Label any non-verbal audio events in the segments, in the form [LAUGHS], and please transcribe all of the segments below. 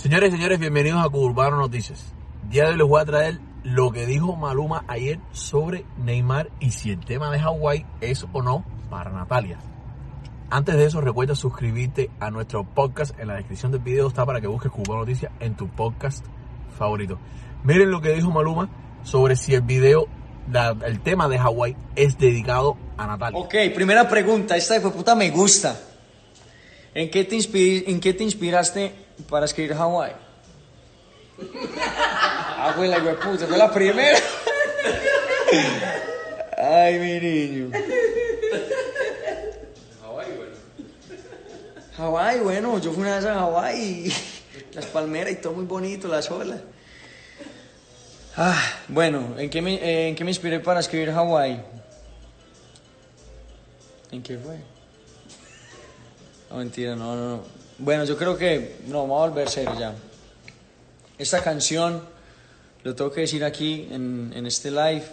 Señores y señores, bienvenidos a Urbano Noticias. Día de hoy les voy a traer lo que dijo Maluma ayer sobre Neymar y si el tema de Hawái es o no para Natalia. Antes de eso, recuerda suscribirte a nuestro podcast. En la descripción del video está para que busques Urbano Noticias en tu podcast favorito. Miren lo que dijo Maluma sobre si el video, el tema de Hawái es dedicado a Natalia. Ok, primera pregunta, esta de puta me gusta. ¿En qué te, inspi- en qué te inspiraste para escribir Hawaii? Ah, fue la puta, fue la primera. Ay, mi niño. Hawái, bueno, yo fui una vez a Hawái, las palmeras y todo muy bonito, las olas. Ah, bueno, ¿en qué me, eh, ¿en qué me inspiré para escribir Hawái? ¿En qué fue? No, mentira, no, no, no. Bueno, yo creo que, no, vamos a volver serio ya. Esta canción, lo tengo que decir aquí en, en este live,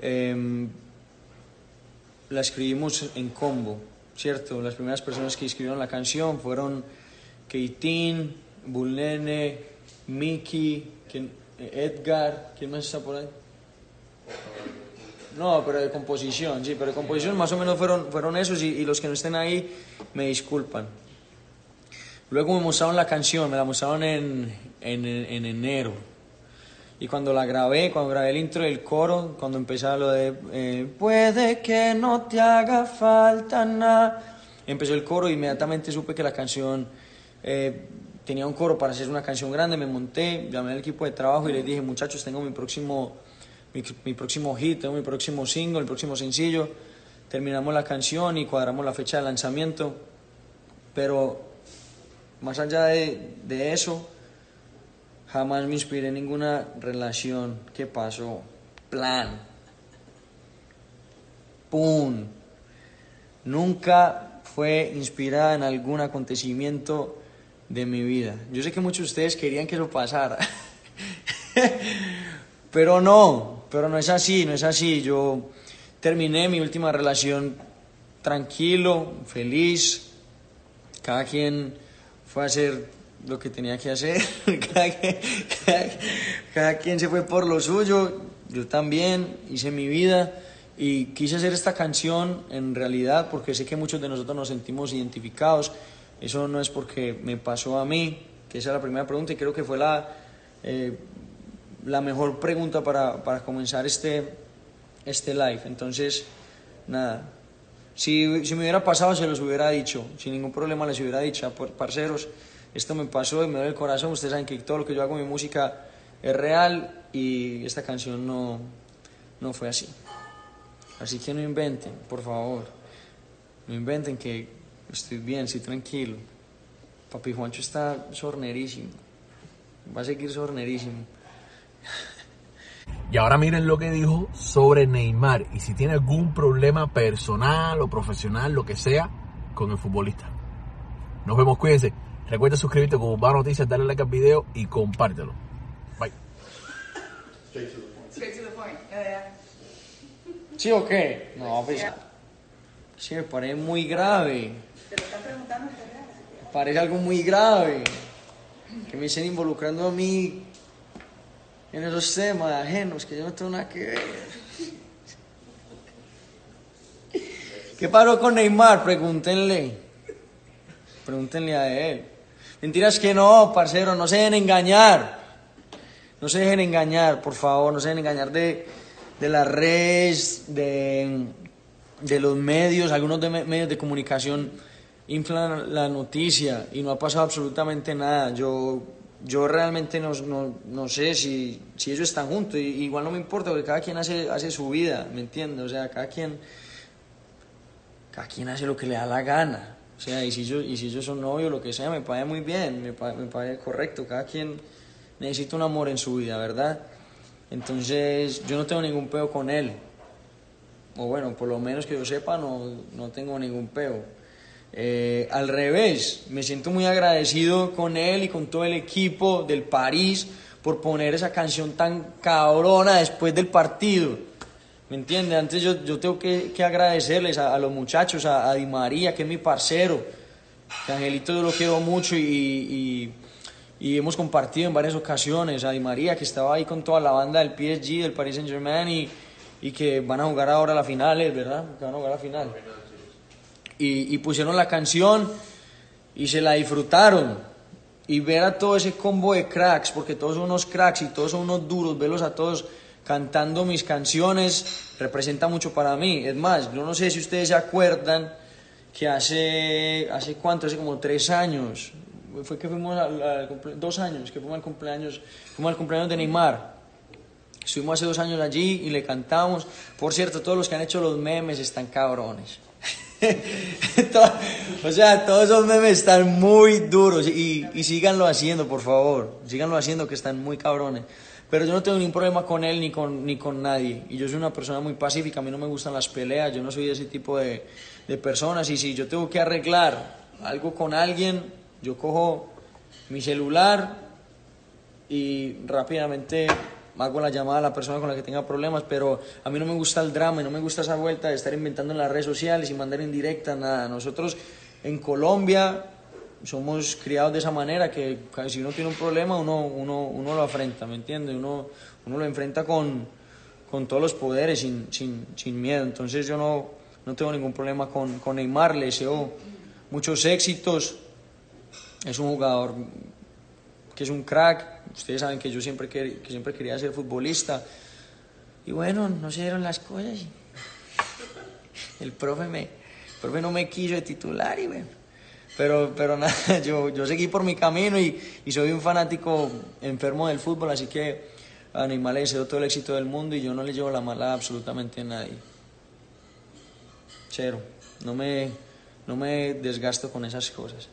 em, la escribimos en combo, ¿cierto? Las primeras personas que escribieron la canción fueron Keitin, Bulnene, Miki, ¿quién? Edgar, ¿quién más está por ahí? No, pero de composición, sí, pero de composición más o menos fueron, fueron esos y, y los que no estén ahí me disculpan. Luego me mostraron la canción, me la mostraron en, en, en enero. Y cuando la grabé, cuando grabé el intro del coro, cuando empezaba lo de eh, Puede que no te haga falta nada, empezó el coro y inmediatamente supe que la canción eh, tenía un coro para hacer una canción grande, me monté, llamé al equipo de trabajo y les dije, muchachos, tengo mi próximo, mi, mi próximo hit, tengo mi próximo single, el próximo sencillo. Terminamos la canción y cuadramos la fecha de lanzamiento, pero más allá de, de eso, jamás me inspiré en ninguna relación. ¿Qué pasó? Plan. ¡Pum! Nunca fue inspirada en algún acontecimiento de mi vida. Yo sé que muchos de ustedes querían que eso pasara. [LAUGHS] pero no, pero no es así, no es así. Yo terminé mi última relación tranquilo, feliz. Cada quien fue a hacer lo que tenía que hacer. [LAUGHS] cada, quien, cada- cada quien se fue por lo suyo. Yo también hice mi vida. Y quise hacer esta canción en realidad porque sé que muchos de nosotros nos sentimos identificados. Eso no es porque me pasó a mí, que esa es la primera pregunta y creo que fue la, eh, la mejor pregunta para, para comenzar este, este live. Entonces, nada, si, si me hubiera pasado se los hubiera dicho, sin ningún problema les hubiera dicho, "Par- parceros, esto me pasó y me duele el corazón, ustedes saben que todo lo que yo hago en mi música es real y esta canción no, no fue así. Así que no inventen, por favor, no inventen que estoy bien, estoy tranquilo. Papi Juancho está sornerísimo, va a seguir sornerísimo. [LAUGHS] Y ahora miren lo que dijo sobre Neymar y si tiene algún problema personal o profesional, lo que sea, con el futbolista. Nos vemos, cuídense. Recuerda suscribirte con Urbano Noticias, darle like al video y compártelo. Bye. Straight to the point. Yeah, yeah. ¿Sí o qué? No, pues. Sí, me parece muy grave. Te lo están preguntando en realidad. Me parece algo muy grave. Que me estén involucrando a mí en esos temas ajenos que yo no tengo nada que ver. ¿Qué pasó con Neymar? Pregúntenle. Pregúntenle a él. Mentiras que no, parcero, no se dejen engañar. No se dejen engañar, por favor, no se dejen engañar de, de las redes, de, de los medios, algunos de me- medios de comunicación inflan la noticia y no ha pasado absolutamente nada. Yo, yo realmente no, no, no sé si, si ellos están juntos, y, igual no me importa porque cada quien hace, hace su vida, ¿me entiendes? O sea, cada quien, cada quien hace lo que le da la gana. O sea, y si ellos, y si ellos son novios, lo que sea, me parece muy bien, me, pa- me correcto. Cada quien necesita un amor en su vida, ¿verdad? Entonces, yo no tengo ningún peo con él. O bueno, por lo menos que yo sepa, no, no tengo ningún peo. Eh, al revés, me siento muy agradecido con él y con todo el equipo del París por poner esa canción tan cabrona después del partido. ¿Me entiendes? Antes yo, yo tengo que, que agradecerles a, los muchachos, a, a Di María, que es mi parcero. Que Angelito yo lo quiero mucho y, y, y hemos compartido en varias ocasiones. A Di María, que estaba ahí con toda la banda del PSG, del Paris Saint Germain, y, y que van a jugar ahora la final, ¿verdad? Que van a jugar la final. Y, pusieron la canción y se la disfrutaron. Y ver a todo ese combo de cracks, porque todos son unos cracks y todos son unos duros, verlos a todos cantando mis canciones representa mucho para mí. Es más, yo no sé si ustedes se acuerdan que hace, hace cuánto, hace como tres años, fue que fuimos al, al dos años, que fuimos al cumpleaños, fuimos al cumpleaños de Neymar. Estuvimos hace dos años allí y le cantamos. Por cierto, todos los que han hecho los memes están cabrones. [LAUGHS] O sea, todos esos memes están muy duros y, y síganlo haciendo, por favor. Síganlo haciendo que están muy cabrones. Pero yo no tengo ningún problema con él ni con, ni con nadie. Y yo soy una persona muy pacífica, a mí no me gustan las peleas, yo no soy ese tipo de, de personas. Y si yo tengo que arreglar algo con alguien, yo cojo mi celular y rápidamente hago la llamada a la persona con la que tenga problemas, pero a mí no me gusta el drama y no me gusta esa vuelta de estar inventando en las redes sociales y mandar en directa, nada. Nosotros en Colombia somos criados de esa manera, que si uno tiene un problema, uno, uno, uno lo afrenta, ¿me entiendes? Uno, uno lo enfrenta con, con todos los poderes, sin, sin, sin miedo. Entonces yo no, no tengo ningún problema con, con Neymar, le deseo muchos éxitos. Es un jugador que es un crack. Ustedes saben que yo siempre, que siempre quería ser futbolista. Y bueno, no se dieron las cosas. El profe, me, profe no me quiso de titular y bueno. Pero, pero nada, [LAUGHS] yo, yo seguí por mi camino y, y soy un fanático enfermo del fútbol, así que a Neymar le deseo todo el éxito del mundo y yo no le llevo la mala a absolutamente a nadie. Cero. No me, no me desgasto con esas cosas.